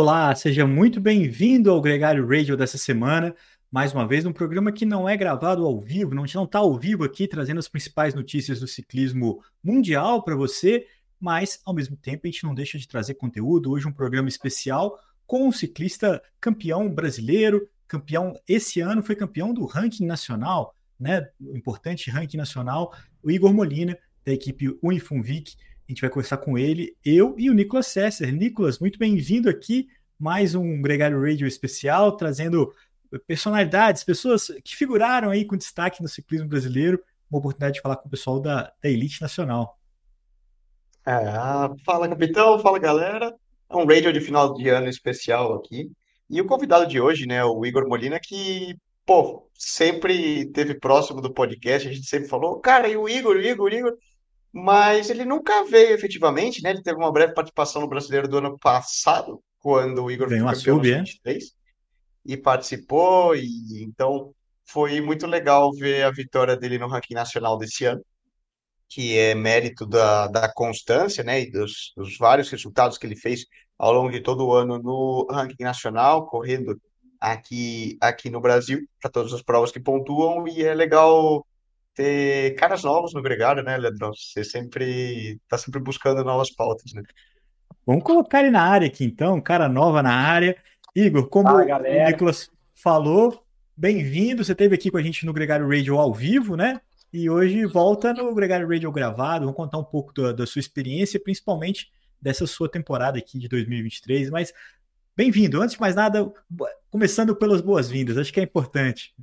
Olá, seja muito bem-vindo ao Gregário Radio dessa semana. Mais uma vez, um programa que não é gravado ao vivo, não está ao vivo aqui trazendo as principais notícias do ciclismo mundial para você, mas ao mesmo tempo a gente não deixa de trazer conteúdo. Hoje, um programa especial com um ciclista campeão brasileiro, campeão esse ano, foi campeão do ranking nacional, né? O importante ranking nacional, o Igor Molina, da equipe Unifunvic. A gente vai conversar com ele, eu e o Nicolas Sesser. Nicolas, muito bem-vindo aqui. Mais um Gregário Radio especial, trazendo personalidades, pessoas que figuraram aí com destaque no ciclismo brasileiro. Uma oportunidade de falar com o pessoal da, da Elite Nacional. É, fala, capitão, fala, galera. É um radio de final de ano especial aqui. E o convidado de hoje, né, o Igor Molina, que, pô, sempre teve próximo do podcast, a gente sempre falou, cara, e o Igor, o Igor, o Igor mas ele nunca veio efetivamente, né? Ele teve uma breve participação no Brasileiro do ano passado, quando o Igor foi campeão sub, no 23, é? e participou, e então foi muito legal ver a vitória dele no ranking nacional desse ano, que é mérito da, da constância, né? E dos, dos vários resultados que ele fez ao longo de todo o ano no ranking nacional, correndo aqui, aqui no Brasil, para todas as provas que pontuam, e é legal ter caras novos no Gregário, né, Leandrão? Você sempre tá sempre buscando novas pautas, né? Vamos colocar ele na área aqui, então, cara nova na área. Igor, como Fala, o Nicolas falou, bem-vindo. Você esteve aqui com a gente no Gregário Radio ao vivo, né? E hoje volta no Gregário Radio gravado. Vamos contar um pouco da, da sua experiência, principalmente dessa sua temporada aqui de 2023. Mas bem-vindo. Antes de mais nada, começando pelas boas-vindas, acho que é importante.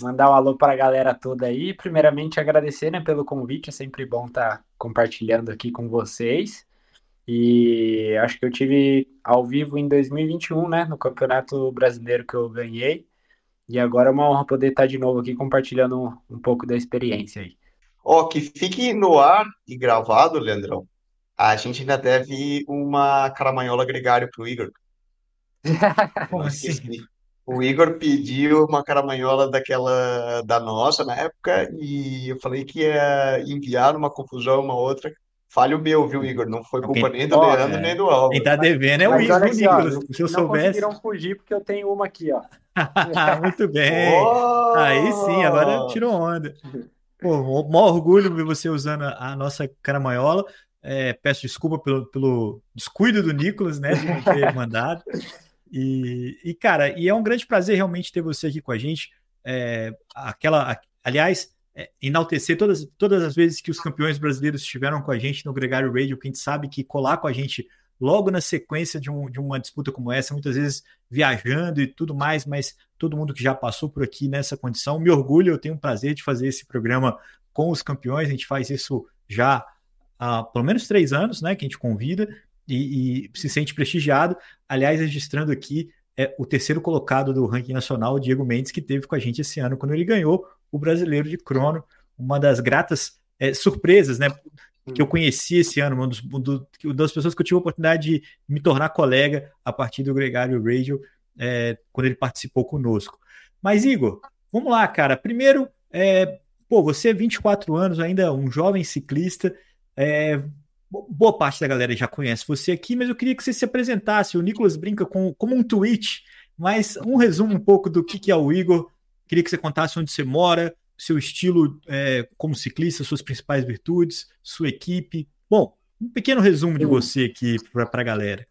Mandar um alô para a galera toda aí. Primeiramente, agradecer né, pelo convite. É sempre bom estar tá compartilhando aqui com vocês. E acho que eu tive ao vivo em 2021, né, no Campeonato Brasileiro que eu ganhei. E agora é uma honra poder estar tá de novo aqui compartilhando um, um pouco da experiência aí. Ó, oh, que fique no ar e gravado, Leandrão. A gente ainda deve uma caramanhola gregário pro Igor. Como assim? O Igor pediu uma caramanhola daquela da nossa na época e eu falei que ia enviar uma confusão uma outra. Falho meu, viu, Igor? Não foi culpa nem do Leandro nem do Álvaro. Quem tá devendo é o Igor, aqui, Nicolas. Ó, se eu não soubesse. conseguiram fugir porque eu tenho uma aqui, ó. Muito bem. Oh! Aí sim, agora tirou onda. Pô, o maior orgulho ver você usando a nossa caramanhola. É, peço desculpa pelo, pelo descuido do Nicolas, né, de não ter mandado. E, e, cara, e é um grande prazer realmente ter você aqui com a gente. É, aquela, aliás, é, enaltecer todas, todas as vezes que os campeões brasileiros estiveram com a gente no Gregário Radio, que a gente sabe que colar com a gente logo na sequência de, um, de uma disputa como essa, muitas vezes viajando e tudo mais, mas todo mundo que já passou por aqui nessa condição, me orgulho, eu tenho o prazer de fazer esse programa com os campeões, a gente faz isso já há pelo menos três anos, né, que a gente convida, e, e se sente prestigiado. Aliás, registrando aqui é, o terceiro colocado do ranking nacional, o Diego Mendes, que teve com a gente esse ano, quando ele ganhou o brasileiro de crono, uma das gratas é, surpresas, né? Que eu conheci esse ano, uma, dos, uma das pessoas que eu tive a oportunidade de me tornar colega a partir do Gregário Radio, é, quando ele participou conosco. Mas, Igor, vamos lá, cara. Primeiro, é, pô, você é 24 anos, ainda um jovem ciclista. Boa parte da galera já conhece você aqui, mas eu queria que você se apresentasse. O Nicolas brinca com, como um tweet, mas um resumo um pouco do que, que é o Igor. Queria que você contasse onde você mora, seu estilo é, como ciclista, suas principais virtudes, sua equipe. Bom, um pequeno resumo de você aqui para a galera.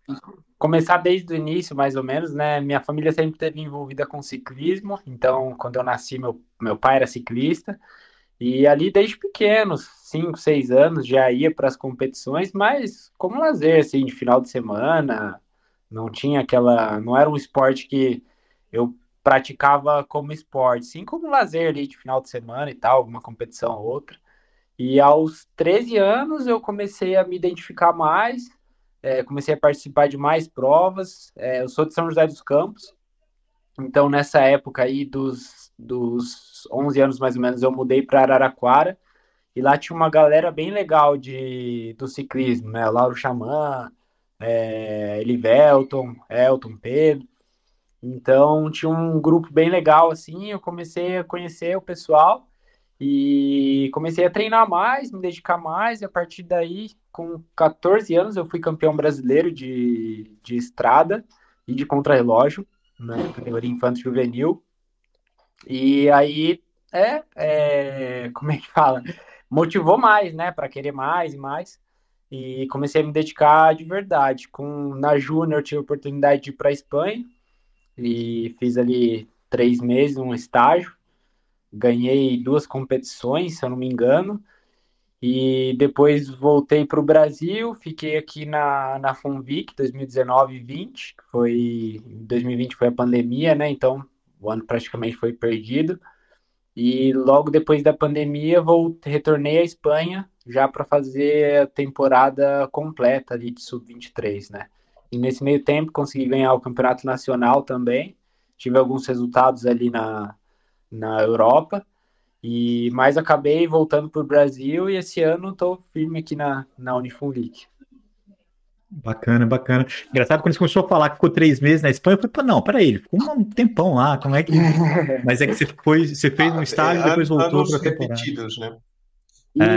Começar desde o início, mais ou menos, né? Minha família sempre esteve envolvida com ciclismo, então quando eu nasci, meu, meu pai era ciclista. E ali desde pequenos, 5, 6 anos, já ia para as competições, mas como lazer, assim, de final de semana, não tinha aquela. Não era um esporte que eu praticava como esporte, sim como lazer ali de final de semana e tal, alguma competição ou outra. E aos 13 anos eu comecei a me identificar mais, é, comecei a participar de mais provas. É, eu sou de São José dos Campos, então nessa época aí dos, dos 11 anos mais ou menos, eu mudei para Araraquara e lá tinha uma galera bem legal de, do ciclismo, né? Lauro Xamã, é, Elivelton, Elton, Pedro. Então tinha um grupo bem legal assim. Eu comecei a conhecer o pessoal e comecei a treinar mais, me dedicar mais. E a partir daí, com 14 anos, eu fui campeão brasileiro de, de estrada e de contrarrelógio, na né, categoria infanto juvenil. E aí, é, é, como é que fala? Motivou mais, né, para querer mais e mais. E comecei a me dedicar de verdade. Com, na Júnior, tive a oportunidade de ir para Espanha e fiz ali três meses, um estágio. Ganhei duas competições, se eu não me engano. E depois voltei para o Brasil, fiquei aqui na, na Funvic 2019 e 20, que foi 2020 foi a pandemia, né? Então o ano praticamente foi perdido. E logo depois da pandemia, voltei, retornei à Espanha já para fazer a temporada completa ali de sub-23, né? E nesse meio tempo consegui ganhar o campeonato nacional também. Tive alguns resultados ali na, na Europa e mais acabei voltando para o Brasil e esse ano estou firme aqui na, na Unifunlic. Bacana, bacana. Engraçado quando você começou a falar que ficou três meses na Espanha, eu falei, não, peraí, ele ficou um tempão lá, como é que. Mas é que você foi, você fez um ah, estágio e depois voltou para a temporada. Repetidos, né?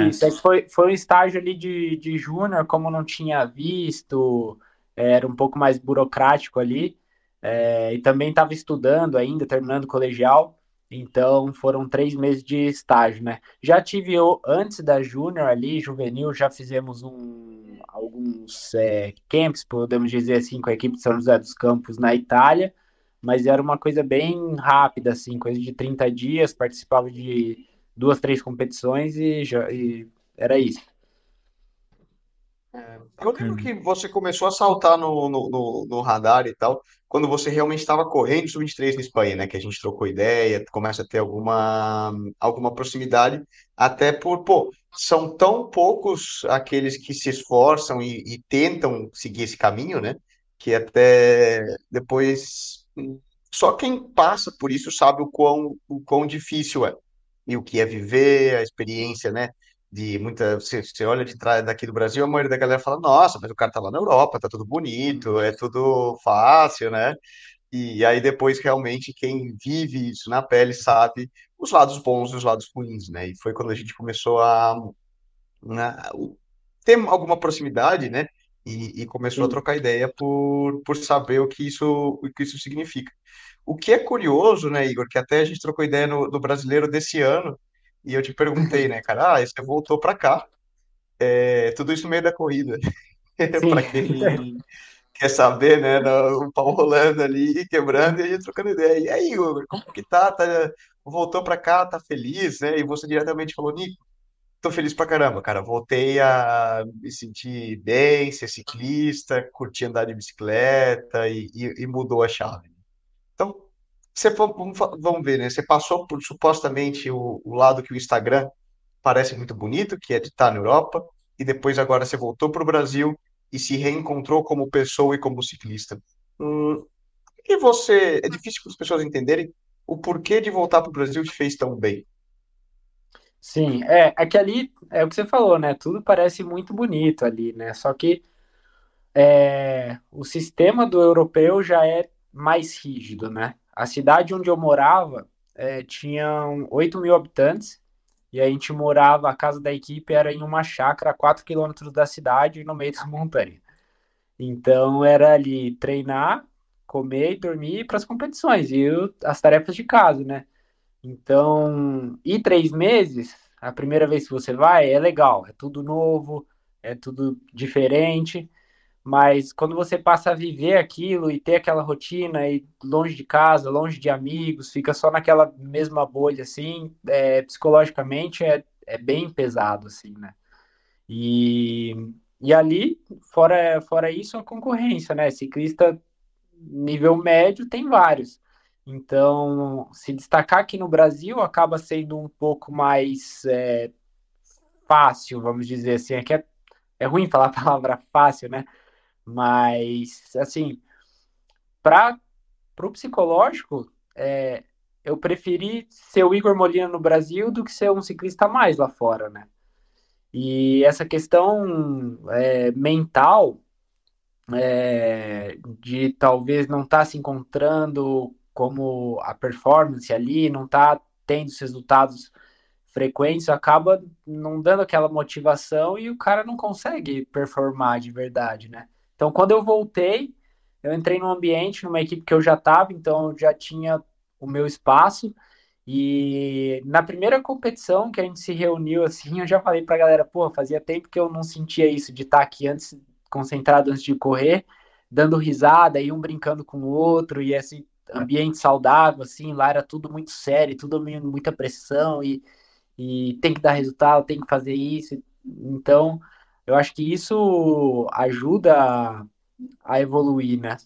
Isso, é. foi, foi um estágio ali de, de júnior, como não tinha visto, era um pouco mais burocrático ali, é, e também estava estudando ainda, terminando o colegial. Então foram três meses de estágio, né? Já tive eu, antes da Júnior ali, juvenil, já fizemos um, alguns é, camps, podemos dizer assim, com a equipe de São José dos Campos na Itália, mas era uma coisa bem rápida, assim, coisa de 30 dias, participava de duas, três competições e, e era isso. Eu lembro que você começou a saltar no, no, no, no radar e tal, quando você realmente estava correndo sub-23 na Espanha, né? Que a gente trocou ideia, começa a ter alguma, alguma proximidade, até por, pô, são tão poucos aqueles que se esforçam e, e tentam seguir esse caminho, né? Que até depois só quem passa por isso sabe o quão, o quão difícil é e o que é viver, a experiência, né? De muita. Você, você olha de trás daqui do Brasil, a maioria da galera fala, nossa, mas o cara tá lá na Europa, tá tudo bonito, é tudo fácil, né? E aí depois realmente quem vive isso na pele sabe os lados bons e os lados ruins, né? E foi quando a gente começou a, né, ter alguma proximidade, né? E, e começou Sim. a trocar ideia por, por saber o que isso, o que isso significa. O que é curioso, né, Igor, que até a gente trocou ideia no, no brasileiro desse ano, e eu te perguntei, né, cara, ah, você voltou para cá, é, tudo isso no meio da corrida. para quem quer saber, né, o pau rolando ali, quebrando, e a gente trocando ideia. E aí, Igor, como que tá? tá voltou para cá, tá feliz, né? E você diretamente falou, Nico, tô feliz pra caramba, cara. Voltei a me sentir bem, ser ciclista, curtir andar de bicicleta e, e, e mudou a chave. Você, vamos, vamos ver, né? Você passou por supostamente o, o lado que o Instagram parece muito bonito, que é de estar na Europa, e depois agora você voltou para o Brasil e se reencontrou como pessoa e como ciclista. Hum, e você. É difícil para as pessoas entenderem o porquê de voltar para o Brasil te fez tão bem. Sim, é, é que ali é o que você falou, né? Tudo parece muito bonito ali, né? Só que é, o sistema do europeu já é mais rígido, né? A cidade onde eu morava é, tinha 8 mil habitantes e a gente morava, a casa da equipe era em uma chácara a 4 quilômetros da cidade, no meio da montanha. Então era ali treinar, comer e dormir para as competições e eu, as tarefas de casa, né? Então, e três meses, a primeira vez que você vai, é legal, é tudo novo, é tudo diferente. Mas quando você passa a viver aquilo e ter aquela rotina e longe de casa, longe de amigos, fica só naquela mesma bolha, assim, é, psicologicamente é, é bem pesado, assim, né? E, e ali, fora, fora isso, a concorrência, né? Ciclista nível médio tem vários. Então, se destacar aqui no Brasil acaba sendo um pouco mais é, fácil, vamos dizer assim. É é, é ruim falar a palavra fácil, né? Mas, assim, para o psicológico, é, eu preferi ser o Igor Molina no Brasil do que ser um ciclista mais lá fora, né? E essa questão é, mental é, de talvez não estar tá se encontrando como a performance ali, não estar tá tendo os resultados frequentes, acaba não dando aquela motivação e o cara não consegue performar de verdade, né? Então, quando eu voltei, eu entrei num ambiente, numa equipe que eu já estava, então eu já tinha o meu espaço. E na primeira competição que a gente se reuniu, assim, eu já falei pra galera, pô, fazia tempo que eu não sentia isso de estar tá aqui antes, concentrado antes de correr, dando risada e um brincando com o outro, e esse ambiente saudável, assim, lá era tudo muito sério, tudo muita pressão, e, e tem que dar resultado, tem que fazer isso. Então, eu acho que isso ajuda a, evoluir, né?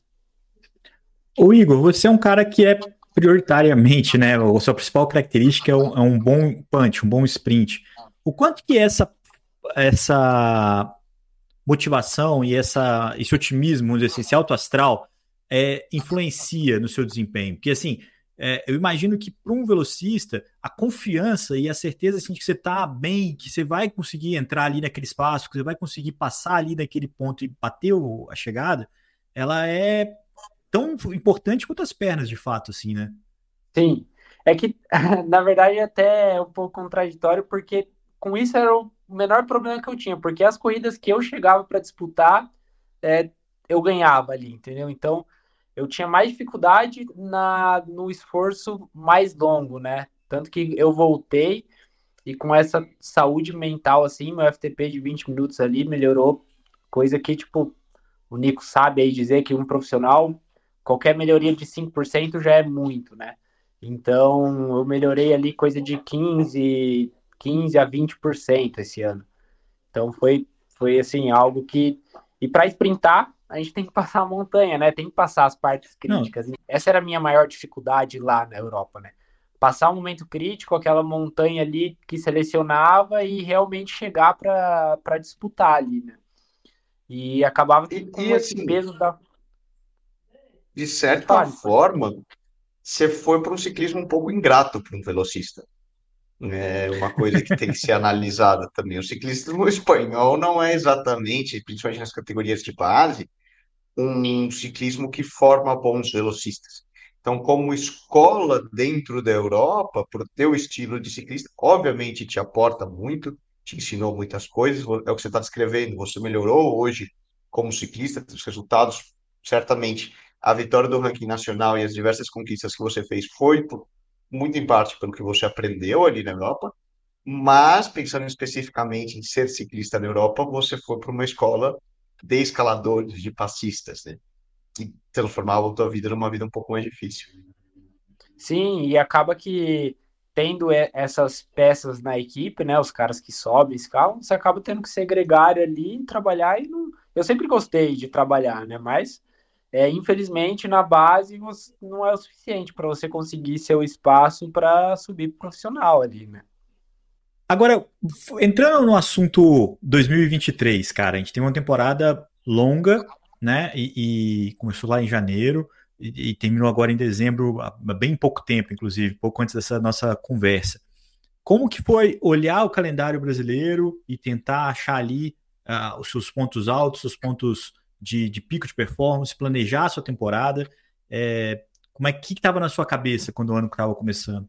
O Igor, você é um cara que é prioritariamente, né, a sua principal característica é um, é um, bom punch, um bom sprint. O quanto que essa, essa motivação e essa, esse otimismo, esse alto astral, é, influencia no seu desempenho? Porque, assim, é, eu imagino que para um velocista, a confiança e a certeza assim, de que você está bem, que você vai conseguir entrar ali naquele espaço, que você vai conseguir passar ali naquele ponto e bater a chegada, ela é tão importante quanto as pernas, de fato, assim, né? Sim. É que, na verdade, até é um pouco contraditório, porque com isso era o menor problema que eu tinha, porque as corridas que eu chegava para disputar, é, eu ganhava ali, entendeu? Então, eu tinha mais dificuldade na, no esforço mais longo, né? Tanto que eu voltei e com essa saúde mental, assim, meu FTP de 20 minutos ali melhorou, coisa que, tipo, o Nico sabe aí dizer que um profissional qualquer melhoria de 5% já é muito, né? Então, eu melhorei ali coisa de 15, 15 a 20% esse ano. Então, foi, foi assim, algo que. E para sprintar, a gente tem que passar a montanha, né? Tem que passar as partes críticas. Não. Essa era a minha maior dificuldade lá na Europa, né? Passar um momento crítico, aquela montanha ali que selecionava e realmente chegar para disputar ali, né? E acabava e, com e, esse assim, peso da de certa forma, você foi para um ciclismo um pouco ingrato para um velocista. É uma coisa que tem que ser analisada também. O ciclismo espanhol não é exatamente, principalmente nas categorias de base, um ciclismo que forma bons velocistas. Então, como escola dentro da Europa, para o teu estilo de ciclista, obviamente te aporta muito, te ensinou muitas coisas, é o que você está descrevendo, você melhorou hoje como ciclista, os resultados certamente a vitória do ranking nacional e as diversas conquistas que você fez foi muito em parte pelo que você aprendeu ali na Europa, mas pensando especificamente em ser ciclista na Europa, você foi para uma escola de escaladores, de passistas, né? E transformava a tua vida numa vida um pouco mais difícil. Sim, e acaba que tendo essas peças na equipe, né, os caras que sobem, escalam, você acaba tendo que ser gregário ali, trabalhar e não... eu sempre gostei de trabalhar, né, mas é, infelizmente, na base não é o suficiente para você conseguir seu espaço para subir profissional ali, né? Agora, entrando no assunto 2023, cara, a gente tem uma temporada longa, né? E, e começou lá em janeiro e, e, terminou agora em dezembro, há bem pouco tempo, inclusive, pouco antes dessa nossa conversa. Como que foi olhar o calendário brasileiro e tentar achar ali uh, os seus pontos altos, os pontos de, de pico de performance, planejar a sua temporada. É, como é que estava na sua cabeça quando o ano estava começando?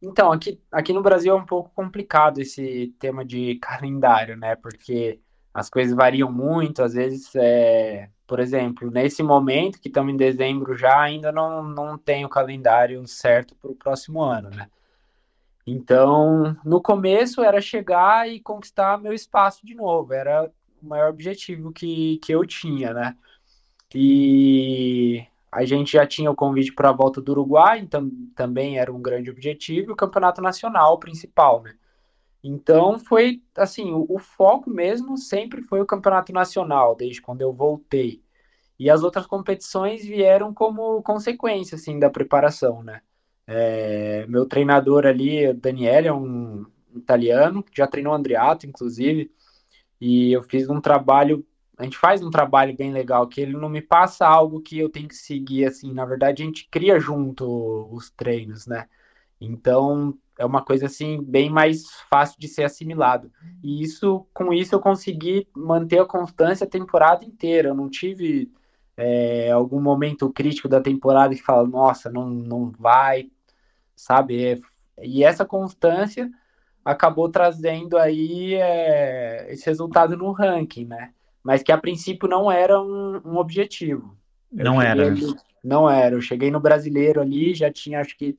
Então, aqui, aqui no Brasil é um pouco complicado esse tema de calendário, né? Porque as coisas variam muito, às vezes, é, por exemplo, nesse momento que estamos em dezembro já, ainda não, não tem o calendário certo para o próximo ano, né? Então, no começo era chegar e conquistar meu espaço de novo, era o maior objetivo que, que eu tinha, né? E a gente já tinha o convite para a volta do Uruguai, então também era um grande objetivo, e o campeonato nacional principal, né? Então foi assim, o, o, foco mesmo sempre foi o campeonato nacional, desde quando eu voltei. E as outras competições vieram como consequência assim da preparação, né? É, meu treinador ali, Daniele, é um italiano, já treinou o Andriato, inclusive. E eu fiz um trabalho, a gente faz um trabalho bem legal, que ele não me passa algo que eu tenho que seguir, assim, na verdade a gente cria junto os treinos, né? Então, é uma coisa assim bem mais fácil de ser assimilado. E isso, com isso eu consegui manter a constância a temporada inteira. Eu não tive é, algum momento crítico da temporada que fala, nossa, não, não vai, sabe? É, e essa constância acabou trazendo aí é, esse resultado no ranking, né? Mas que a princípio não era um, um objetivo. Não era. Ali, não era. Eu cheguei no brasileiro ali, já tinha acho que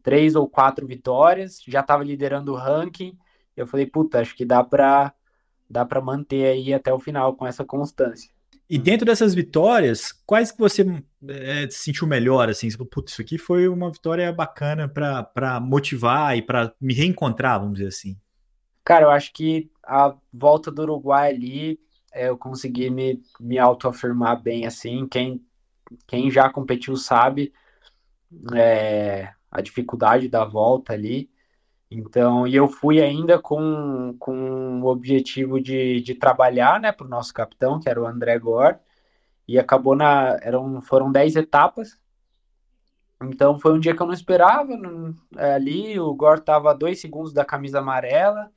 três ou quatro vitórias, já estava liderando o ranking. Eu falei, puta, acho que dá para dá para manter aí até o final com essa constância. E dentro dessas vitórias, quais que você é, sentiu melhor, assim? Você falou, putz, isso aqui foi uma vitória bacana para motivar e para me reencontrar, vamos dizer assim. Cara, eu acho que a volta do Uruguai ali, eu consegui me, me autoafirmar bem, assim. Quem, quem já competiu sabe é, a dificuldade da volta ali. Então, e eu fui ainda com, com o objetivo de, de trabalhar, né, para o nosso capitão, que era o André Gore, e acabou na. Eram, foram 10 etapas. Então foi um dia que eu não esperava. Não, é, ali o Gore estava a dois segundos da camisa amarela.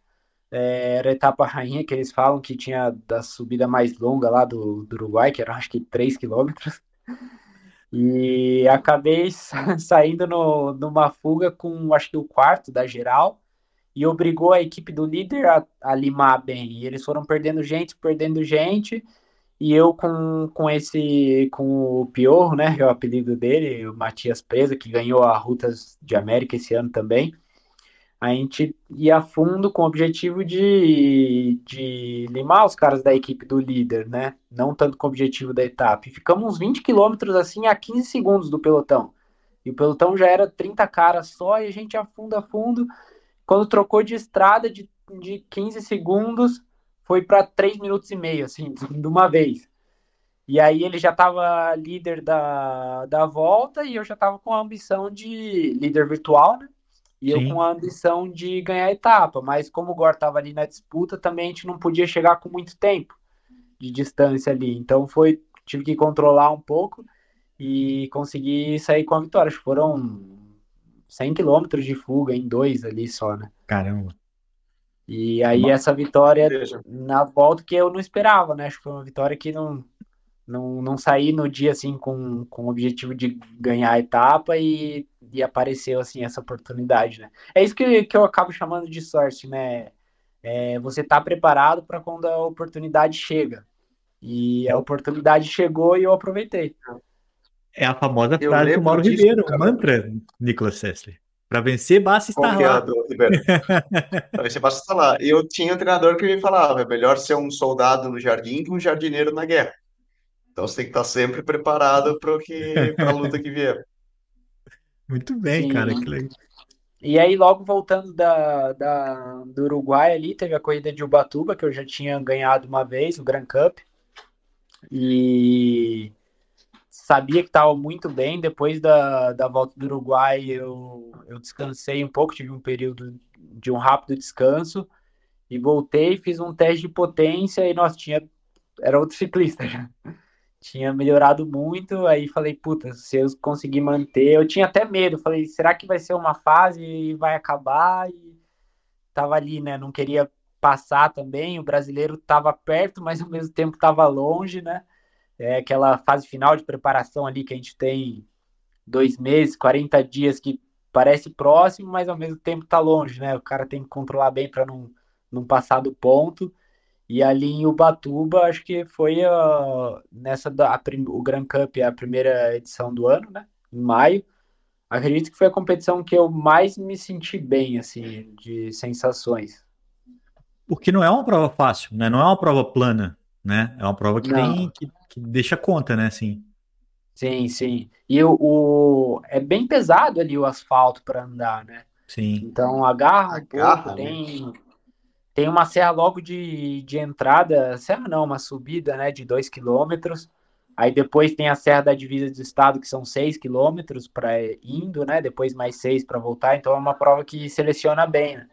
É, era a etapa rainha que eles falam que tinha da subida mais longa lá do, do Uruguai, que era acho que 3 quilômetros. E acabei saindo no, numa fuga com acho que o quarto da geral e obrigou a equipe do líder a, a limar bem. E eles foram perdendo gente, perdendo gente. E eu com, com esse, com o Piorro, né, que é o apelido dele, o Matias Presa, que ganhou a Rutas de América esse ano também a gente ia a fundo com o objetivo de, de limar os caras da equipe do líder, né? Não tanto com o objetivo da etapa. E ficamos uns 20 quilômetros assim a 15 segundos do pelotão. E o pelotão já era 30 caras só e a gente afunda a fundo. Quando trocou de estrada de, de 15 segundos, foi para 3 minutos e meio, assim, de uma vez. E aí ele já estava líder da, da volta e eu já estava com a ambição de líder virtual, né? E Sim. eu com a ambição de ganhar a etapa, mas como o Gore estava ali na disputa, também a gente não podia chegar com muito tempo de distância ali. Então foi, tive que controlar um pouco e conseguir sair com a vitória. Acho que foram 100 quilômetros de fuga em dois ali só, né? Caramba. E aí essa vitória na volta que eu não esperava, né? Acho que foi uma vitória que não não, não saí no dia assim com, com o objetivo de ganhar a etapa e, e apareceu assim essa oportunidade, né? É isso que, que eu acabo chamando de sorte, né? É, você tá preparado para quando a oportunidade chega. E a oportunidade chegou e eu aproveitei. É a famosa eu frase do Mauro disso, Ribeiro, cara. mantra, Nicolas Sessler. Para vencer, basta estar lá. Para vencer, basta estar lá. Eu tinha um treinador que me falava: é melhor ser um soldado no jardim que um jardineiro na guerra. Então você tem que estar sempre preparado para a luta que vier. Muito bem, Sim. cara. Que legal. E aí, logo voltando da, da, do Uruguai ali, teve a corrida de Ubatuba, que eu já tinha ganhado uma vez, o Grand Cup. E sabia que estava muito bem. Depois da, da volta do Uruguai, eu, eu descansei um pouco, tive um período de um rápido descanso. E voltei, fiz um teste de potência e, nós tinha. Era outro ciclista já tinha melhorado muito, aí falei, puta, se eu conseguir manter, eu tinha até medo, falei, será que vai ser uma fase e vai acabar? E tava ali, né, não queria passar também, o brasileiro tava perto, mas ao mesmo tempo tava longe, né, é aquela fase final de preparação ali que a gente tem dois meses, 40 dias que parece próximo, mas ao mesmo tempo tá longe, né, o cara tem que controlar bem para não, não passar do ponto, e ali em Ubatuba, acho que foi uh, nessa da, a, o Grand Cup, a primeira edição do ano, né? Em maio. Acredito que foi a competição que eu mais me senti bem, assim, de sensações. Porque não é uma prova fácil, né? Não é uma prova plana, né? É uma prova que tem que, que deixa conta, né? Assim. Sim, sim. E o, o é bem pesado ali o asfalto para andar, né? Sim. Então agarra um pouco, tem né? Tem uma serra logo de, de entrada, serra não, uma subida né, de 2 quilômetros. Aí depois tem a Serra da Divisa do Estado, que são 6 quilômetros para indo, né? Depois mais 6 para voltar. Então é uma prova que seleciona bem, né?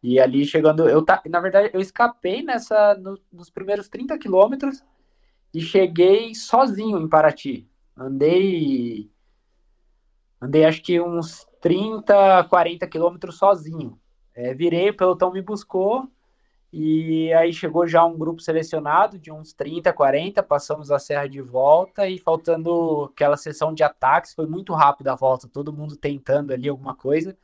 E ali chegando, eu tá, na verdade, eu escapei nessa no, nos primeiros 30 quilômetros e cheguei sozinho em Paraty. Andei andei acho que uns 30, 40 quilômetros sozinho. É, virei, o pelotão me buscou e aí chegou já um grupo selecionado de uns 30, 40, passamos a serra de volta e faltando aquela sessão de ataques, foi muito rápido a volta, todo mundo tentando ali alguma coisa.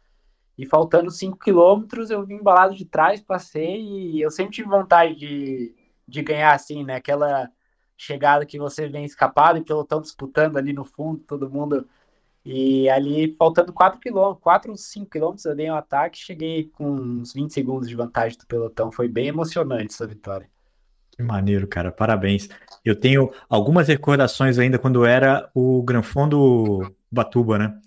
E faltando 5 quilômetros, eu vim embalado de trás, passei e eu sempre tive vontade de, de ganhar assim, né? Aquela, chegada que você vem escapado e pelotão disputando ali no fundo, todo mundo. E ali, faltando 4 km, 4 ou 5 km, eu dei um ataque cheguei com uns 20 segundos de vantagem do pelotão. Foi bem emocionante essa vitória. Que maneiro, cara. Parabéns. Eu tenho algumas recordações ainda quando era o Granfondo Batuba, né?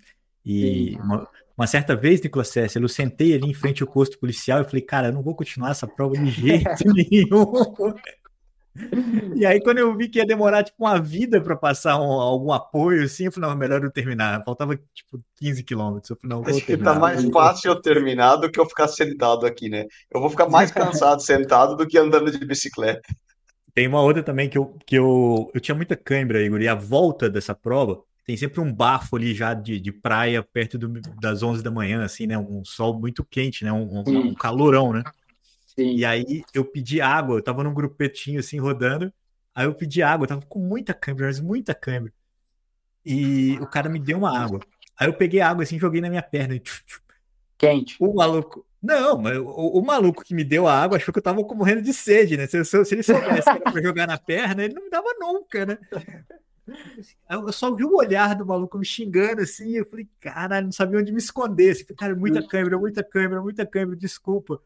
E uma, uma, certa vez, Nicolas César, eu sentei ali em frente ao posto policial e falei, cara, eu não vou continuar essa prova de jeito nenhum. E aí, quando eu vi que ia demorar tipo uma vida para passar um, algum apoio, assim, eu falei, não, melhor eu terminar. Faltava tipo 15 quilômetros. Eu falei, não, vou Acho terminar. que tá mais fácil eu terminar do que eu ficar sentado aqui, né? Eu vou ficar mais cansado sentado do que andando de bicicleta. Tem uma outra também que eu, que eu, eu tinha muita cãibra, Igor, e a volta dessa prova tem sempre um bafo ali já de, de praia perto do, das 11 da manhã, assim, né? Um sol muito quente, né? Um, um, um calorão, né? Sim. E aí eu pedi água, eu tava num grupetinho assim rodando, aí eu pedi água, eu tava com muita câimbra, mas muita câimbra. E o cara me deu uma água. Aí eu peguei água assim, joguei na minha perna. E... Quente. O maluco. Não, mas o, o, maluco que me deu a água achou que eu tava morrendo de sede, né? Se, se, se ele soubesse que era pra jogar na perna, ele não me dava nunca, né? Eu só vi o olhar do maluco me xingando assim, eu falei, caralho, não sabia onde me esconder. Assim, cara, muita câmera, muita câmera, muita câmera, desculpa.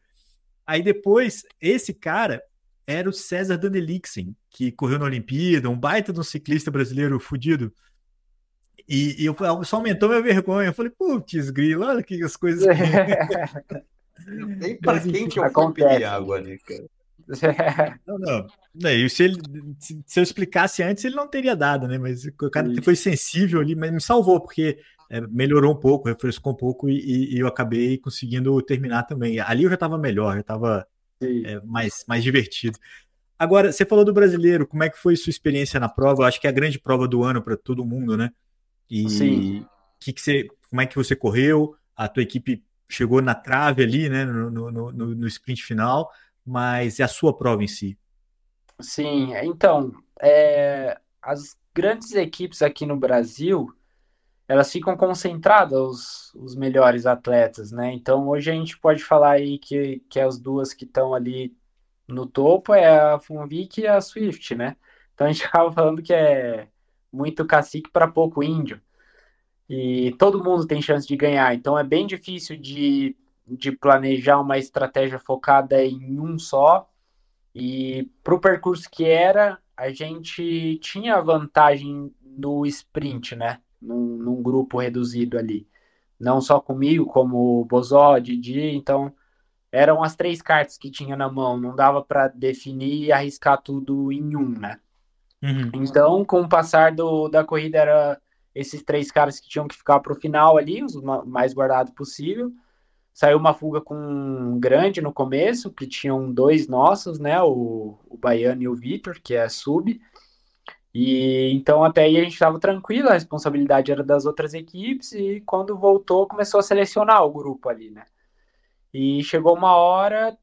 Aí depois, esse cara era o César Danelixen, que correu na Olimpíada, um baita de um ciclista brasileiro fudido. E, e eu, só aumentou minha vergonha. Eu falei, putz, grilo, olha que as coisas. Nem pra quem que eu pedir água ali, cara. Não, não. Se, ele, se eu explicasse antes, ele não teria dado, né? Mas o cara foi sensível ali, mas me salvou, porque é, melhorou um pouco, refrescou um pouco e, e, eu acabei conseguindo terminar também. Ali eu já estava melhor, já estava é, mais, mais divertido. Agora, você falou do brasileiro, como é que foi sua experiência na prova? Eu acho que é a grande prova do ano para todo mundo, né? E Sim. Que que você, como é que você correu? A tua equipe chegou na trave ali, né? No, no, no, no sprint final, mas é a sua prova em si. Sim, então, é, as grandes equipes aqui no Brasil, elas ficam concentradas os, os melhores atletas, né? Então hoje a gente pode falar aí que, que as duas que estão ali no topo é a Funvic e a Swift, né? Então a gente acaba falando que é muito cacique para pouco índio. E todo mundo tem chance de ganhar, então é bem difícil de, de planejar uma estratégia focada em um só. E para o percurso que era, a gente tinha vantagem no sprint, né? Num, num grupo reduzido ali. Não só comigo, como o Bozó, Didi, então eram as três cartas que tinha na mão, não dava para definir e arriscar tudo em um, né? Uhum. Então, com o passar do, da corrida, era esses três caras que tinham que ficar para o final ali, os mais guardados possível. Saiu uma fuga com um grande no começo, que tinham dois nossos, né? O, o Baiano e o Vitor, que é sub. E então até aí a gente estava tranquilo, a responsabilidade era das outras equipes e quando voltou começou a selecionar o grupo ali, né? E chegou uma hora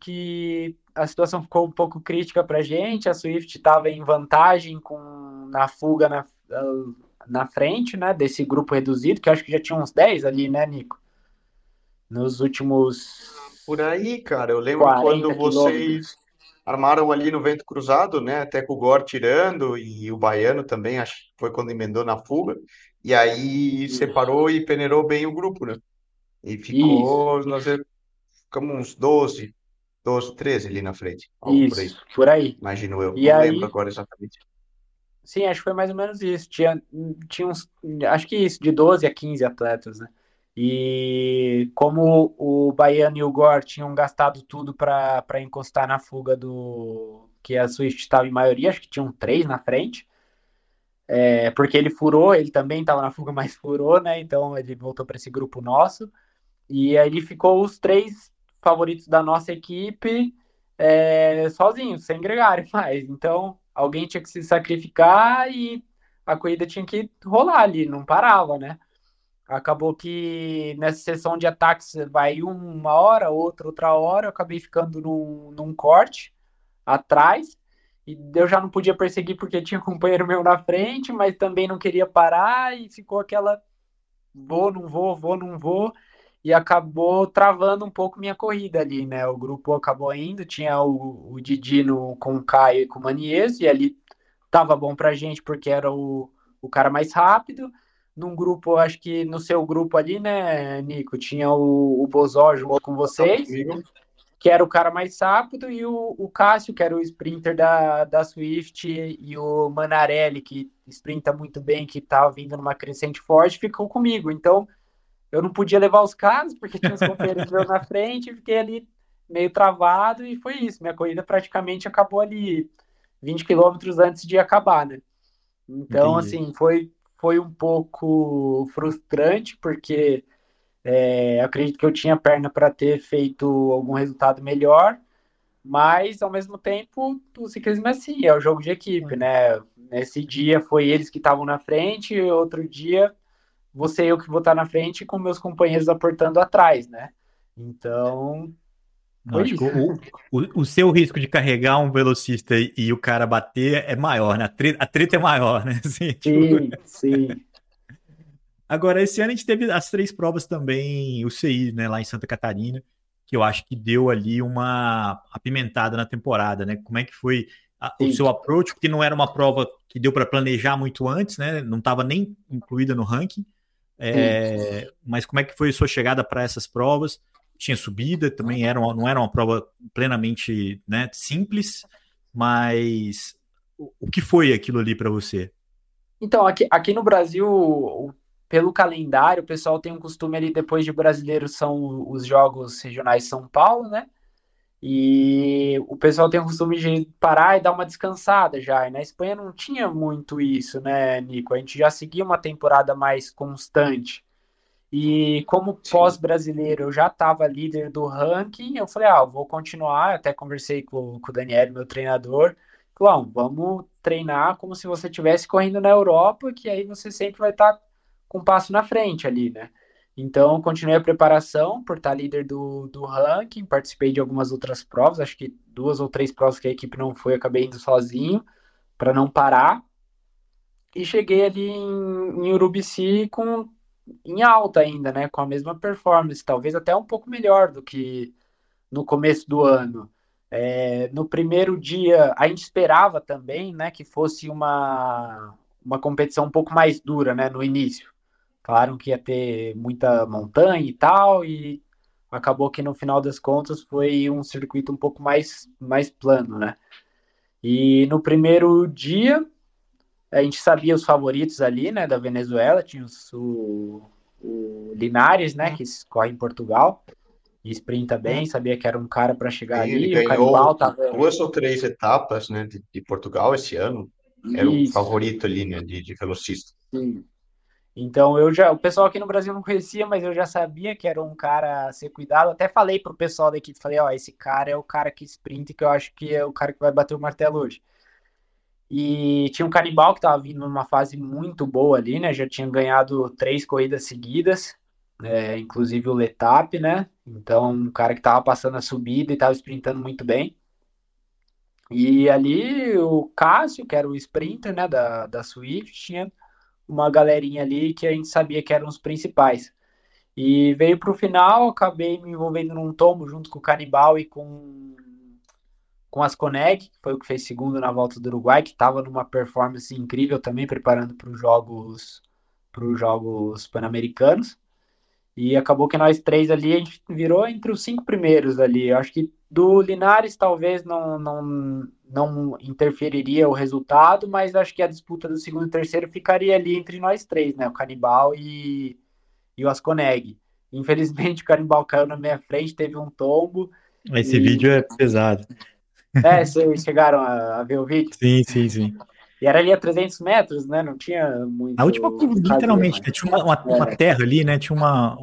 que a situação ficou um pouco crítica para a gente, a Swift estava em vantagem com na fuga na, na frente, né, desse grupo reduzido, que acho que já tinha uns 10 ali, né, Nico? Nos últimos por aí, cara, eu lembro quando vocês armaram ali no vento cruzado, né? Até com o Gor tirando e o Baiano também, acho que foi quando emendou na fuga. E aí separou e peneirou bem o grupo, né? E ficou, Isso. nós ficamos uns 12, 12, 13 ali na frente. Isso, por aí. por aí. Imagino eu. E Não aí... lembro agora exatamente. Sim, acho que foi mais ou menos isso. Tinha, tinha uns, acho que isso, de 12 a 15 atletas, né? E como o Baiano e o Gore tinham gastado tudo para encostar na fuga do. que a Swift estava em maioria, acho que tinham três na frente. É, porque ele furou, ele também estava na fuga, mas furou, né? Então ele voltou para esse grupo nosso. E aí ficou os três favoritos da nossa equipe é, sozinhos, sem gregário mais. Então alguém tinha que se sacrificar e a corrida tinha que rolar ali, não parava, né? Acabou que nessa sessão de ataques vai uma hora, outra, outra hora. Eu acabei ficando num, num corte atrás. E eu já não podia perseguir porque tinha um companheiro meu na frente, mas também não queria parar. E ficou aquela vou, não vou, vou, não vou. E acabou travando um pouco minha corrida ali, né? O grupo acabou indo. Tinha o, o Didi no, com o Caio e com o Manies. E ali tava bom pra gente porque era o, o cara mais rápido. Num grupo, acho que no seu grupo ali, né, Nico, tinha o, o Bozó junto com vocês, que era o cara mais rápido, e o, o Cássio, que era o sprinter da, da Swift, e o Manarelli, que sprinta muito bem, que tava vindo numa crescente forte, ficou comigo. Então, eu não podia levar os caras, porque tinha os companheiros na frente, fiquei ali meio travado, e foi isso. Minha corrida praticamente acabou ali 20 quilômetros antes de acabar, né? Então, Entendi. assim, foi, foi um pouco frustrante, porque é, acredito que eu tinha perna para ter feito algum resultado melhor, mas ao mesmo tempo o ciclismo é assim, é o jogo de equipe, né? Nesse dia foi eles que estavam na frente, outro dia você eu que vou estar na frente com meus companheiros aportando atrás, né? Então não, acho que o, o, o, seu risco de carregar um velocista e, e, o cara bater é maior, né? A treta, a treta é maior, né? Assim, sim, tipo... sim. Agora, esse ano a gente teve as três provas também, o CI, né, lá em Santa Catarina, que eu acho que deu ali uma apimentada na temporada, né? Como é que foi a, o seu approach? Porque não era uma prova que deu para planejar muito antes, né? Não estava nem incluída no ranking. É, mas como é que foi a sua chegada para essas provas? Tinha subida, também era uma, não era uma prova plenamente né, simples, mas o, o que foi aquilo ali para você? Então, aqui, aqui no Brasil, pelo calendário, o pessoal tem um costume ali, depois de brasileiro, são os jogos regionais São Paulo, né? E o pessoal tem o costume de parar e dar uma descansada já. E na Espanha não tinha muito isso, né, Nico? A gente já seguia uma temporada mais constante. E como pós-brasileiro eu já estava líder do ranking, eu falei, ah, vou continuar. Até conversei com, com o Daniel, meu treinador. Falou, vamos treinar como se você estivesse correndo na Europa, que aí você sempre vai estar tá com um passo na frente ali, né? Então, continuei a preparação por estar tá líder do, do ranking, participei de algumas outras provas, acho que duas ou três provas que a equipe não foi, acabei indo sozinho, para não parar. E cheguei ali em, em Urubici com em alta ainda, né? Com a mesma performance, talvez até um pouco melhor do que no começo do ano. É, no primeiro dia, a gente esperava também, né, que fosse uma, uma competição um pouco mais dura, né, no início. Claro que ia ter muita montanha e tal, e acabou que no final das contas foi um circuito um pouco mais, mais plano, né. E no primeiro dia, a gente sabia os favoritos ali, né, da Venezuela, tinha o, o Linares, né, que corre em Portugal, e sprinta bem, sabia que era um cara para chegar ali. Ele ganhou tava... duas ou três etapas, né, de, de Portugal esse ano. Era o favorito ali, né, de, de velocista. Sim. Então eu já, o pessoal aqui no Brasil não conhecia, mas eu já sabia que era um cara a ser cuidado. Até falei pro pessoal da equipe, falei, ó, esse cara é o cara que sprinta, que eu acho que é o cara que vai bater o martelo hoje. E tinha um Canibal que estava vindo numa fase muito boa ali, né? Já tinha ganhado três corridas seguidas, é, inclusive o Letap, né? Então, um cara que estava passando a subida e estava sprintando muito bem. E ali o Cássio, que era o sprinter, né, da, da Swift, tinha uma galerinha ali que a gente sabia que eram os principais. E veio para o final, acabei me envolvendo num tombo junto com o Canibal e com com as Coneg, que foi o que fez segundo na volta do Uruguai, que estava numa performance incrível também, preparando para os jogos para os jogos pan-americanos. E acabou que nós três ali, a gente virou entre os cinco primeiros ali. Eu acho que do Linares talvez não, não, não interferiria o resultado, mas acho que a disputa do segundo e terceiro ficaria ali entre nós três, né? O Canibal e, e o Asconeg. Infelizmente o Canibal caiu na minha frente, teve um tombo. Esse e... vídeo é pesado. É, vocês chegaram a, a, ver o vídeo? Sim, sim, sim. E era ali a 300 metros, né? Não tinha muito. A última curva, literalmente, né? tinha uma, uma, uma, é. terra ali, né? Tinha uma,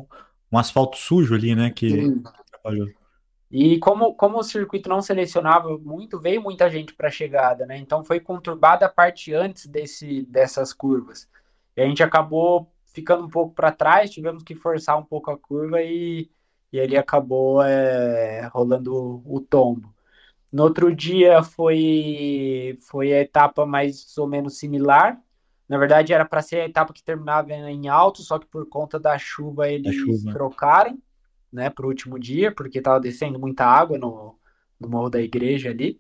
um asfalto sujo ali, né? Que atrapalhou. E como, como o circuito não selecionava muito, veio muita gente para a chegada, né? Então foi conturbada a parte antes desse, dessas curvas. E a gente acabou ficando um pouco para trás, tivemos que forçar um pouco a curva e, e ele acabou é, rolando o tombo. No outro dia foi, foi a etapa mais ou menos similar. Na verdade, era para ser a etapa que terminava em alto, só que por conta da chuva eles chuva. trocaram né, para o último dia, porque estava descendo muita água no, no morro da igreja ali.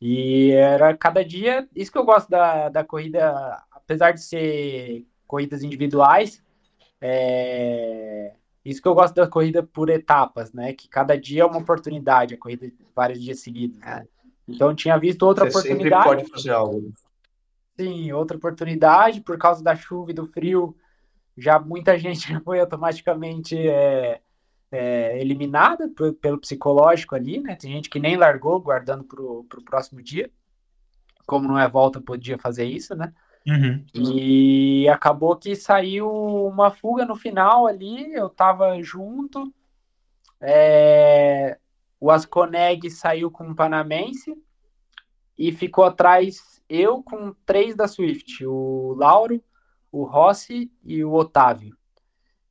E era cada dia, isso que eu gosto da, da corrida, apesar de ser corridas individuais, é, isso que eu gosto da corrida por etapas, né? Que cada dia é uma oportunidade, a corrida vários dias seguidos. Né? Então tinha visto outra Você oportunidade. Sempre pode fazer algo. Sim, outra oportunidade por causa da chuva e do frio. Já muita gente foi automaticamente é, é, eliminada pelo psicológico ali, né? Tem gente que nem largou, guardando para o próximo dia. Como não é volta, podia fazer isso, né? Uhum. E acabou que saiu uma fuga no final ali, eu tava junto. É, o Asconeg saiu com o Panamense e ficou atrás eu com três da Swift, o Lauro, o Rossi e o Otávio.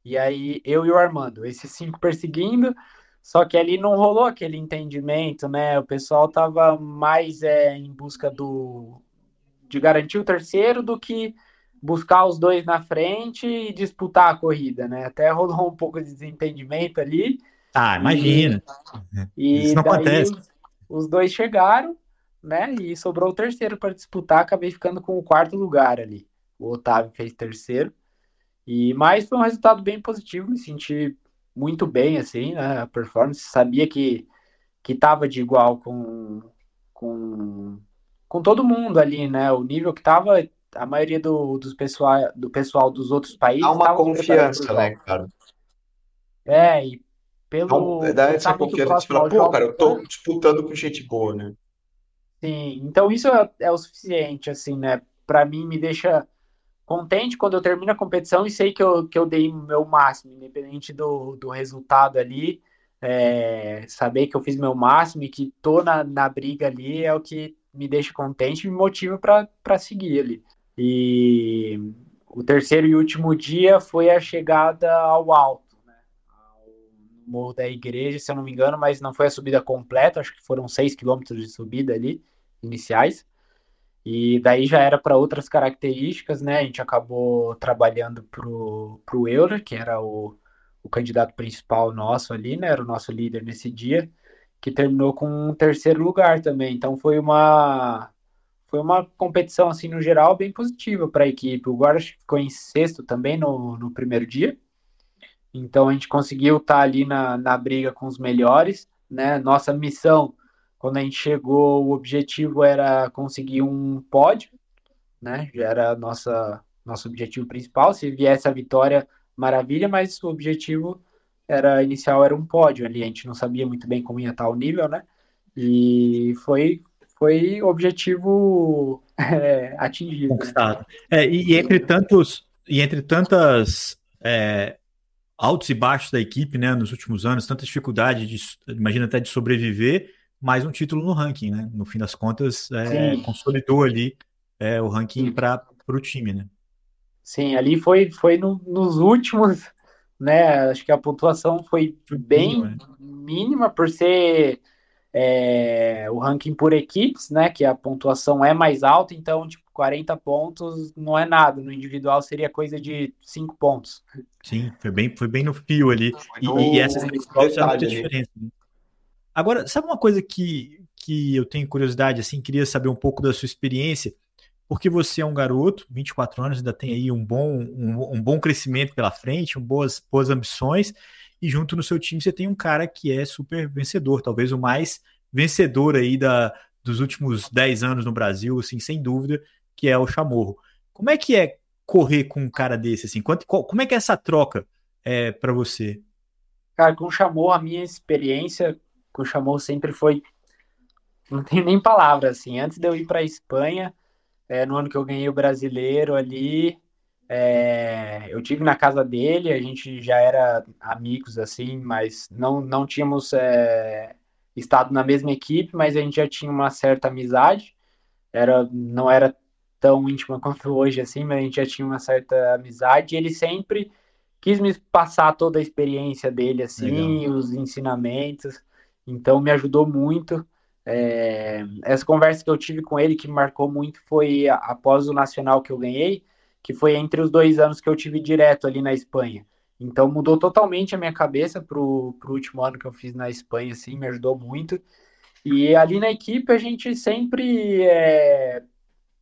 E aí eu e o Armando, esses cinco perseguindo, só que ali não rolou aquele entendimento, né? O pessoal tava mais é, em busca do, de garantir o terceiro do que buscar os dois na frente e disputar a corrida, né? Até rolou um pouco de desentendimento ali. Ah, imagina. E, Isso não acontece. Os, dois chegaram, né? E sobrou o terceiro para disputar, acabei ficando com o quarto lugar ali. O Otávio fez terceiro. E mas foi um resultado bem positivo, me senti muito bem assim, né? A performance, sabia que que tava de igual com com com todo mundo ali, né? O nível que tava, a maioria do, dos pessoal, do pessoal dos outros países. Há uma confiança, né, cara? É, e pelo. Então, dá essa confiança de falar, pô, cara, eu tô disputando com gente boa, né? Sim, então isso é, é o suficiente, assim, né? Para mim, me deixa contente quando eu termino a competição e sei que eu, que eu dei o meu máximo, independente do, do resultado ali. É, saber que eu fiz meu máximo e que tô na, na briga ali é o que me deixa contente e me motiva para seguir ali. E o terceiro e último dia foi a chegada ao alto, né? Ao Morro da Igreja, se eu não me engano, mas não foi a subida completa, acho que foram seis quilômetros de subida ali, iniciais. E daí já era para outras características, né? A gente acabou trabalhando pro, pro Euler, que era o, o candidato principal nosso ali, né? Era o nosso líder nesse dia que terminou com um terceiro lugar também. Então foi uma foi uma competição assim no geral bem positiva para a equipe. O Guarda ficou em sexto também no, no primeiro dia. Então a gente conseguiu estar tá ali na, na briga com os melhores, né? Nossa missão quando a gente chegou, o objetivo era conseguir um pódio, né? Já era nossa nosso objetivo principal. Se viesse a vitória, maravilha, mas o objetivo era inicial era um pódio ali, a gente não sabia muito bem como ia estar o nível, né? E foi foi objetivo é, atingido. Né? Conquistado. Né? É, e, e, entre tantos e entre tantas é, altos e baixos da equipe, né, nos últimos anos, tanta dificuldade de, imagina até de sobreviver, mais um título no ranking, né? No fim das contas, é, consolidou ali é, o ranking para o time, né? Sim, ali foi, foi no, nos últimos né? Acho que a pontuação foi bem né? mínima por ser é, o ranking por equipes, né? Que a pontuação é mais alta, então, tipo, 40 pontos não é nada. No individual seria coisa de 5 pontos. Sim, foi bem, foi bem no fio ali. E, e essas três provas já muita diferença. Né? Agora, sabe uma coisa que, que eu tenho curiosidade, assim, queria saber um pouco da sua experiência porque você é um garoto, 24 anos, ainda tem aí um bom, um, um bom crescimento pela frente, um boas, boas ambições, e junto no seu time você tem um cara que é super vencedor, talvez o mais vencedor aí da, dos últimos 10 anos no Brasil, assim, sem dúvida, que é o Chamorro. Como é que é correr com um cara desse, assim? Quanto, qual, como é que é essa troca é, para você? Cara, com o Chamorro, a minha experiência com o Chamorro sempre foi... Não tenho nem palavras, assim. Antes de eu ir para a Espanha é, no ano que eu ganhei o brasileiro ali, é, eu tive na casa dele, a gente já era amigos assim, mas não, não tínhamos é, estado na mesma equipe, mas a gente já tinha uma certa amizade. Era, não era tão íntima quanto hoje assim, mas a gente já tinha uma certa amizade. E ele sempre quis me passar toda a experiência dele assim, Legal. os ensinamentos. Então me ajudou muito. É, essa conversa que eu tive com ele, que me marcou muito, foi após o Nacional que eu ganhei, que foi entre os dois anos que eu tive direto ali na Espanha. Então mudou totalmente a minha cabeça pro, pro último ano que eu fiz na Espanha, assim, me ajudou muito. E ali na equipe a gente sempre é,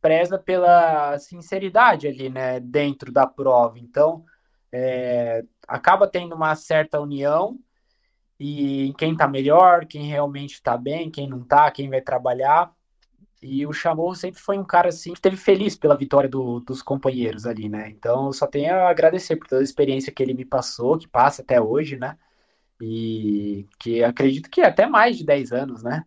preza pela sinceridade ali, né, dentro da prova. Então, é, acaba tendo uma certa união e quem tá melhor, quem realmente tá bem, quem não tá, quem vai trabalhar. E o Chamorro sempre foi um cara assim que esteve feliz pela vitória do, dos companheiros ali, né? Então eu só tenho a agradecer por toda a experiência que ele me passou, que passa até hoje, né? E que acredito que é até mais de 10 anos, né?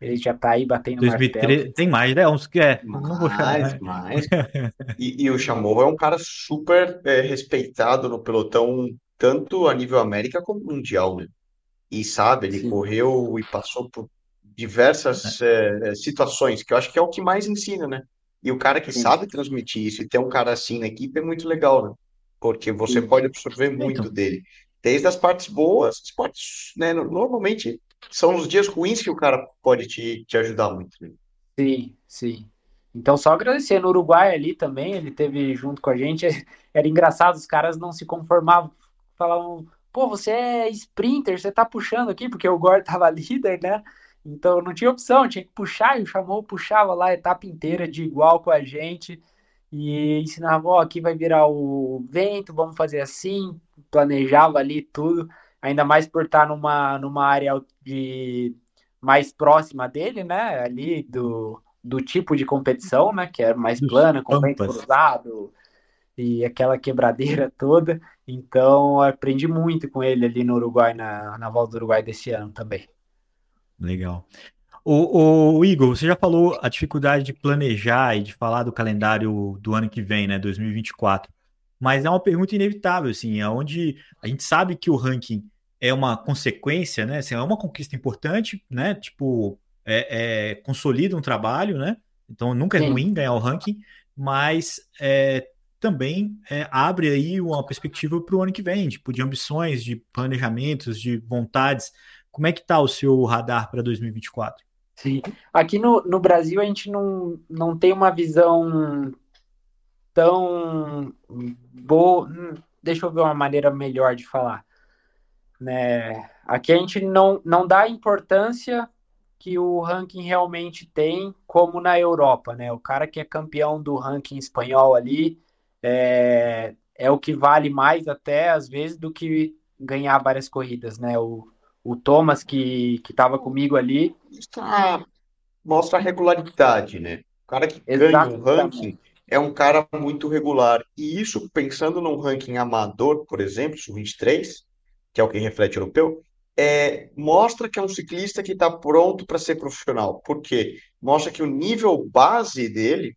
Ele já tá aí batendo 2013, martelo. Tem mais, né? Uns que é. Mais, chamar, mais. e, e, o Chamorro é um cara super é, respeitado no pelotão, tanto a nível América como mundial, né? E sabe, ele Sim. correu e passou por diversas é. É, situações, que eu acho que é o que mais ensina, né? E o cara que Sim. sabe transmitir isso e ter um cara assim na equipe é muito legal, né? Porque você Sim. pode absorver muito então. dele. Desde as partes boas, as partes, né? Normalmente são os dias ruins que o cara pode te, te ajudar muito. Né? Sim, sim. Então, só agradecer no Uruguai ali também, ele teve junto com a gente. Era engraçado, os caras não se conformavam, falavam, pô, você é sprinter, você tá puxando aqui, porque o Gore tava líder, né? Então não tinha opção, tinha que puxar, e o Chamou puxava lá a etapa inteira de igual com a gente e ensinava, ó, aqui vai virar o vento, vamos fazer assim, planejava ali tudo, ainda mais por estar numa, numa área de mais próxima dele, né, ali do, do tipo de competição, né, que era mais plana, com vento cruzado e aquela quebradeira toda, então aprendi muito com ele ali no Uruguai, na, na volta do Uruguai desse ano também. Legal. O, o, Igor, você já falou a dificuldade de planejar e de falar do calendário do ano que vem, né, 2024. Mas é uma pergunta inevitável, assim, é onde a gente sabe que o ranking é uma consequência, né? Assim, é uma conquista importante, né? Tipo, é, é consolida um trabalho, né? Então nunca é Sim. ruim ganhar o ranking, mas é, também é, abre aí uma perspectiva para o ano que vem, tipo, de ambições, de planejamentos, de vontades. Como é que está o seu radar para 2024? Sim. Aqui no, no Brasil a gente não, não tem uma visão tão boa. Hum, deixa eu ver uma maneira melhor de falar. Né? Aqui a gente não, não dá importância que o ranking realmente tem, como na Europa, né? O cara que é campeão do ranking espanhol ali é, é o que vale mais até às vezes do que ganhar várias corridas, né? O, o Thomas, que estava comigo ali. Mostra, mostra a regularidade, né? O cara que ganha um ranking é um cara muito regular. E isso, pensando num ranking amador, por exemplo, sub-23, que é o que reflete o europeu, é, mostra que é um ciclista que está pronto para ser profissional. Por quê? Mostra que o nível base dele,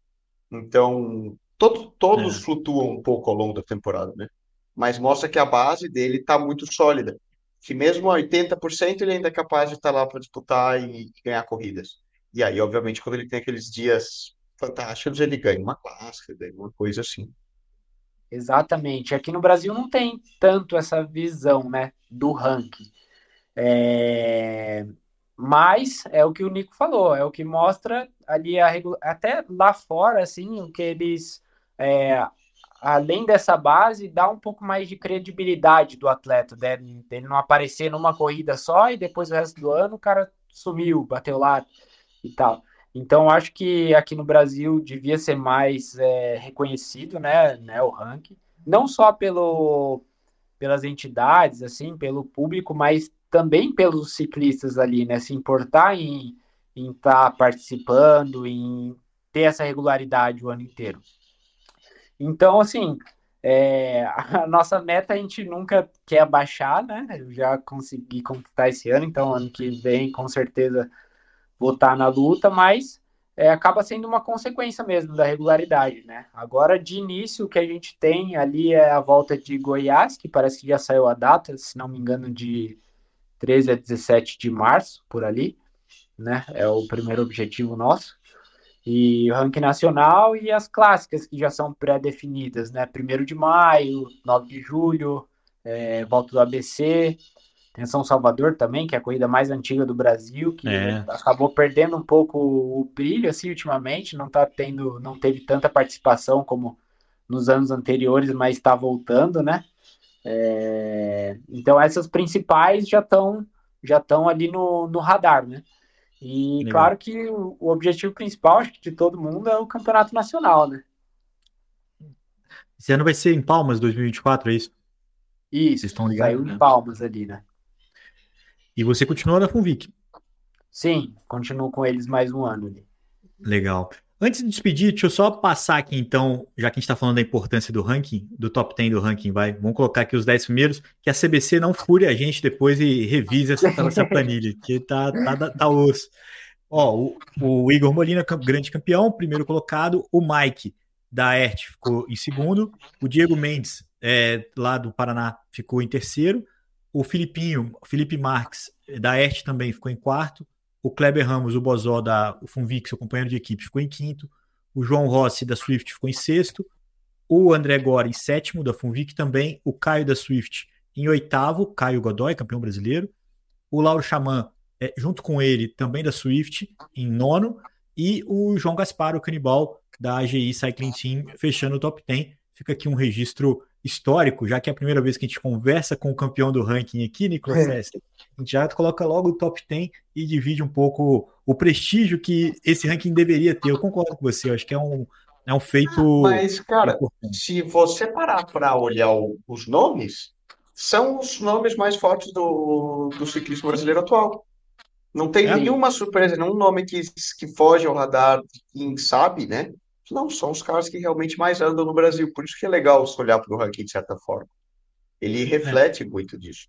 então, todo, todos é. flutuam um pouco ao longo da temporada, né? Mas mostra que a base dele está muito sólida que mesmo a 80% ele ainda é capaz de estar lá para disputar e, ganhar corridas. E aí, obviamente, quando ele tem aqueles dias fantásticos, ele ganha uma clássica, ganha uma coisa assim. Exatamente. Aqui no Brasil não tem tanto essa visão, né, do ranking. É... Mas é o que o Nico falou, é o que mostra ali a regula... até lá fora, assim, o que eles é, além dessa base, dá um pouco mais de credibilidade do atleta, né? Ele não aparecer numa corrida só e depois o resto do ano o cara sumiu, bateu lá e tal. Então, acho que aqui no Brasil devia ser mais é, reconhecido, né, né, o ranking, não só pelo, pelas entidades, assim, pelo público, mas também pelos ciclistas ali, né, se importar em estar tá participando, em ter essa regularidade o ano inteiro. Então, assim, é, a nossa meta a gente nunca quer baixar, né? Eu já consegui conquistar esse ano, então ano que vem com certeza vou estar na luta, mas é, acaba sendo uma consequência mesmo da regularidade, né? Agora, de início, o que a gente tem ali é a volta de Goiás, que parece que já saiu a data, se não me engano, de 13 a 17 de março, por ali, né? É o primeiro objetivo nosso e o ranking nacional e as clássicas que já são pré-definidas, né? Primeiro de maio, 9 de julho, é, volta do ABC, tem São Salvador também, que é a corrida mais antiga do Brasil, que é. acabou perdendo um pouco o brilho assim ultimamente, não tá tendo, não teve tanta participação como nos anos anteriores, mas está voltando, né? É, então essas principais já estão já estão ali no, no radar, né? E Legal. claro que o, objetivo principal acho que de todo mundo é o campeonato nacional, né? Esse ano vai ser em Palmas 2024, é isso? Isso, Vocês estão ligados, saiu né? em Palmas ali, né? E você continua na Funvic? Sim, continuo com eles mais um ano ali. Legal. Antes de despedir, deixa eu só passar aqui então, já que a gente está falando da importância do ranking, do top 10 do ranking, vai. Vamos colocar aqui os 10 primeiros, que a CBC não fure a gente depois e revise essa, essa planilha, que tá, tá, tá osso. Ó, o, o, Igor Molina, grande campeão, primeiro colocado. O Mike, da ERT, ficou em segundo. O Diego Mendes, é, lá do Paraná, ficou em terceiro. O Filipinho, Felipe Marques, da ERT também ficou em quarto. O Kleber Ramos, o Bozó da Funvic, seu companheiro de equipe, ficou em quinto. O João Rossi da Swift ficou em sexto. O André Gora em sétimo da Funvic também. O Caio da Swift em oitavo. Caio Godoy, campeão brasileiro. O Lauro Xamã, é, junto com ele, também da Swift, em nono. E o João Gaspar, o canibal da AGI Cycling Team, fechando o top 10. Fica aqui um registro histórico, já que é a primeira vez que a gente conversa com o campeão do ranking aqui, Nicolas é. a gente já coloca logo o top 10 e divide um pouco o prestígio que esse ranking deveria ter. Eu concordo com você, eu acho que é um, é um feito. Mas, cara, importante. se você parar para olhar o, os nomes, são os nomes mais fortes do, do ciclismo brasileiro atual. Não tem é. nenhuma surpresa, nenhum nome que, que foge ao radar, quem sabe, né? Não, são os caras que realmente mais andam no Brasil. Por isso que é legal você olhar para o ranking de certa forma. Ele reflete é. muito disso.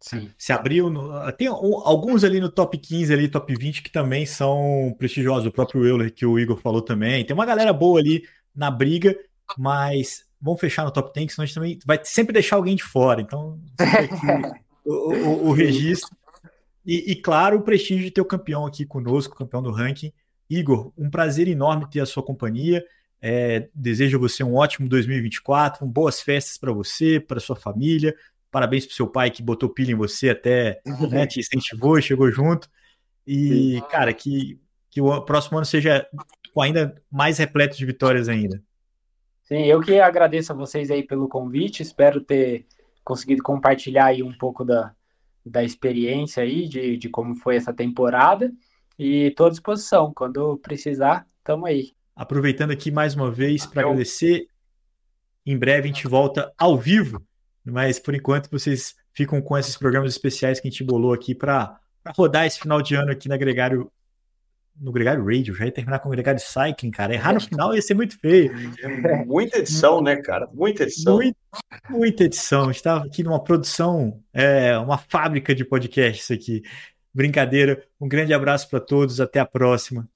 Sim. Se abriu. No... Tem alguns ali no top 15, ali, top 20, que também são prestigiosos. O próprio Euler, que o Igor falou também. Tem uma galera boa ali na briga, mas vamos fechar no top 10, senão a gente também vai sempre deixar alguém de fora. Então, o, o, o, registro. E, e, claro, o prestígio de ter o campeão aqui conosco, campeão do ranking. Igor, um prazer enorme ter a sua companhia. É, desejo a você um ótimo 2024, boas festas para você, para sua família. Parabéns para seu pai que botou pilha em você até, né, te incentivou, chegou junto. E, cara, que, que o próximo ano seja ainda mais repleto de vitórias ainda. Sim, eu que agradeço a vocês aí pelo convite. Espero ter conseguido compartilhar aí um pouco da, da experiência aí, de, de como foi essa temporada. E estou à disposição. Quando precisar, estamos aí. Aproveitando aqui mais uma vez para agradecer. Em breve a gente volta ao vivo, mas por enquanto vocês ficam com esses programas especiais que a gente bolou aqui para rodar esse final de ano aqui na Gregário no Gregário Radio, já ia terminar com o Gregário Cycling, cara. Errar no final ia ser muito feio. Muita edição, né, cara? Muita edição. Muita, muita edição. A gente estava aqui numa produção, é, uma fábrica de podcasts aqui. Brincadeira. Um grande abraço para todos. Até a próxima.